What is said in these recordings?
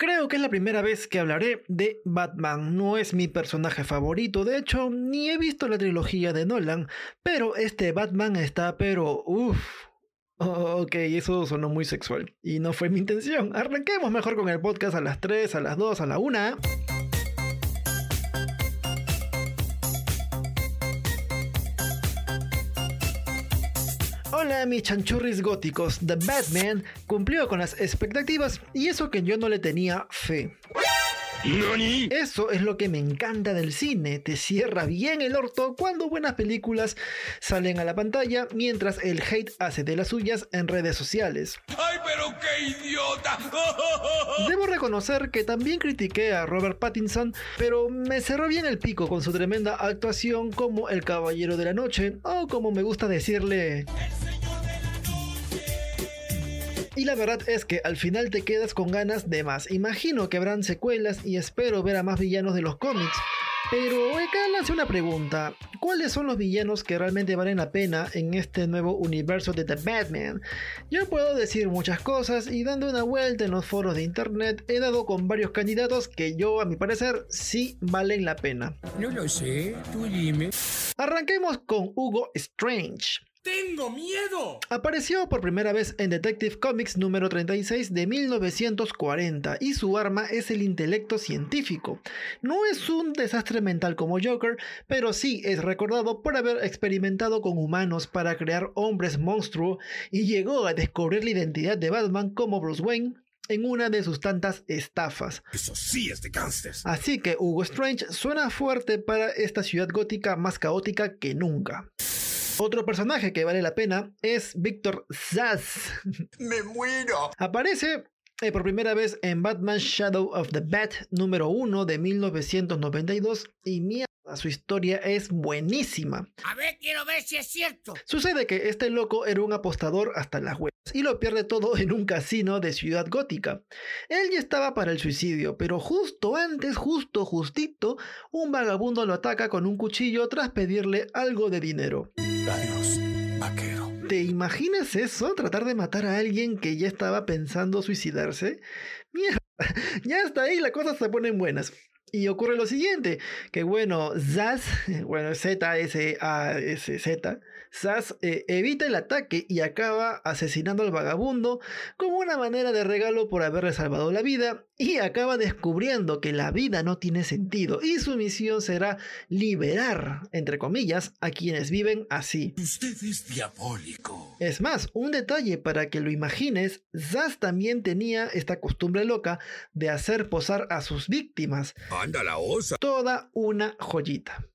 Creo que es la primera vez que hablaré de Batman. No es mi personaje favorito, de hecho, ni he visto la trilogía de Nolan, pero este Batman está, pero uff. ok, eso sonó muy sexual y no fue mi intención. Arranquemos mejor con el podcast a las 3, a las 2, a la 1. Hola mis chanchurris góticos, The Batman cumplió con las expectativas y eso que yo no le tenía fe. Eso es lo que me encanta del cine, te cierra bien el orto cuando buenas películas salen a la pantalla mientras el hate hace de las suyas en redes sociales. ¡Ay, pero qué idiota! Debo reconocer que también critiqué a Robert Pattinson, pero me cerró bien el pico con su tremenda actuación como el Caballero de la Noche, o como me gusta decirle... Y la verdad es que al final te quedas con ganas de más. Imagino que habrán secuelas y espero ver a más villanos de los cómics. Pero acá hace una pregunta. ¿Cuáles son los villanos que realmente valen la pena en este nuevo universo de The Batman? Yo puedo decir muchas cosas y dando una vuelta en los foros de internet he dado con varios candidatos que yo a mi parecer sí valen la pena. No lo sé, tú dime. Arranquemos con Hugo Strange. ¡Tengo miedo! Apareció por primera vez en Detective Comics número 36 de 1940 y su arma es el intelecto científico. No es un desastre mental como Joker, pero sí es recordado por haber experimentado con humanos para crear hombres monstruo y llegó a descubrir la identidad de Batman como Bruce Wayne, en una de sus tantas estafas. Eso sí es de gangsters. Así que Hugo Strange suena fuerte para esta ciudad gótica más caótica que nunca. Otro personaje que vale la pena es Victor Zsasz. ¡Me muero! Aparece eh, por primera vez en Batman Shadow of the Bat número 1 de 1992 y mierda, su historia es buenísima. A ver, quiero ver si es cierto. Sucede que este loco era un apostador hasta las huevas y lo pierde todo en un casino de ciudad gótica. Él ya estaba para el suicidio, pero justo antes, justo justito, un vagabundo lo ataca con un cuchillo tras pedirle algo de dinero. Vaquero. ¿Te imaginas eso? ¿Tratar de matar a alguien que ya estaba pensando suicidarse? Mierda, ya hasta ahí las cosas se ponen buenas. Y ocurre lo siguiente, que bueno, Zaz, bueno, Z-S-A-S-Z, Zaz eh, evita el ataque y acaba asesinando al vagabundo como una manera de regalo por haberle salvado la vida y acaba descubriendo que la vida no tiene sentido y su misión será liberar, entre comillas, a quienes viven así. Usted es diabólico. Es más, un detalle para que lo imagines, Zaz también tenía esta costumbre loca de hacer posar a sus víctimas. Anda la osa. Toda una joyita.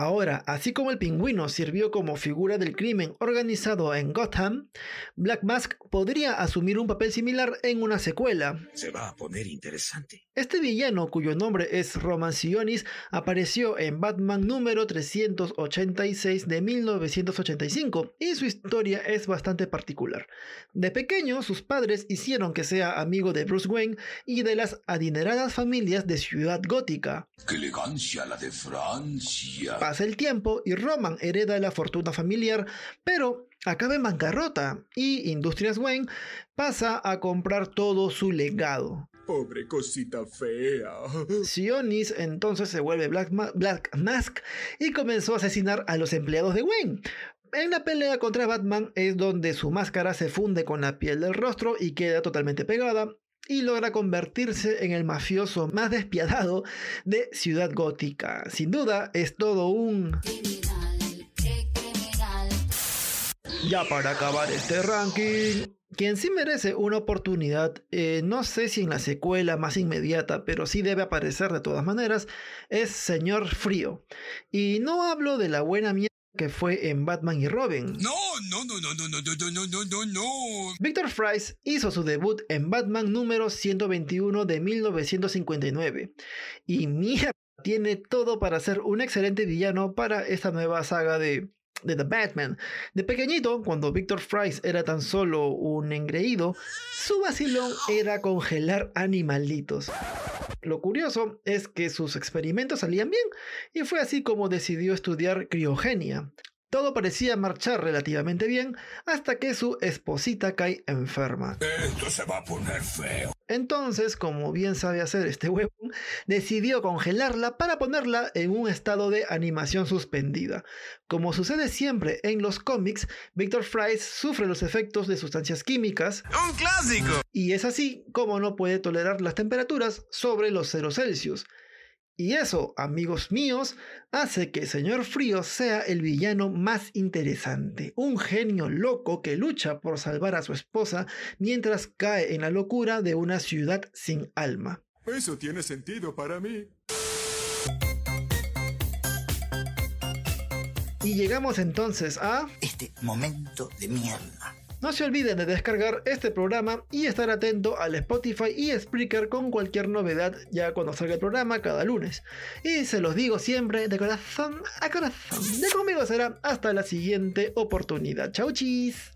Ahora, así como el pingüino sirvió como figura del crimen organizado en Gotham, Black Mask podría asumir un papel similar en una secuela. Se va a poner interesante. Este villano, cuyo nombre es Roman Sionis, apareció en Batman número 386 de 1985 y su historia es bastante particular. De pequeño, sus padres hicieron que sea amigo de Bruce Wayne y de las adineradas familias de Ciudad Gótica. ¡Qué elegancia la de Francia! Pasa el tiempo y Roman hereda la fortuna familiar, pero acaba en bancarrota y Industrias Wayne pasa a comprar todo su legado. Pobre cosita fea. Sionis entonces se vuelve Black, Ma- Black Mask y comenzó a asesinar a los empleados de Wayne. En la pelea contra Batman es donde su máscara se funde con la piel del rostro y queda totalmente pegada y logra convertirse en el mafioso más despiadado de Ciudad Gótica. Sin duda es todo un... Ya para acabar este ranking, quien sí merece una oportunidad, eh, no sé si en la secuela más inmediata, pero sí debe aparecer de todas maneras, es Señor Frío. Y no hablo de la buena mierda que fue en Batman y Robin. No, no, no, no, no, no, no, no, no, no, no. Victor Fries hizo su debut en Batman número 121 de 1959. Y mierda, tiene todo para ser un excelente villano para esta nueva saga de, de The Batman. De pequeñito, cuando Victor Fries era tan solo un engreído, su vacilón era congelar animalitos. Lo curioso es que sus experimentos salían bien, y fue así como decidió estudiar criogenia. Todo parecía marchar relativamente bien hasta que su esposita cae enferma. Esto se va a poner feo. Entonces, como bien sabe hacer este huevón, decidió congelarla para ponerla en un estado de animación suspendida. Como sucede siempre en los cómics, Victor Fries sufre los efectos de sustancias químicas. ¡Un clásico! Y es así como no puede tolerar las temperaturas sobre los 0 Celsius. Y eso, amigos míos, hace que Señor Frío sea el villano más interesante. Un genio loco que lucha por salvar a su esposa mientras cae en la locura de una ciudad sin alma. Eso tiene sentido para mí. Y llegamos entonces a... Este momento de mierda. No se olviden de descargar este programa y estar atento al Spotify y Spreaker con cualquier novedad ya cuando salga el programa cada lunes. Y se los digo siempre de corazón a corazón. De conmigo será hasta la siguiente oportunidad. Chau chis.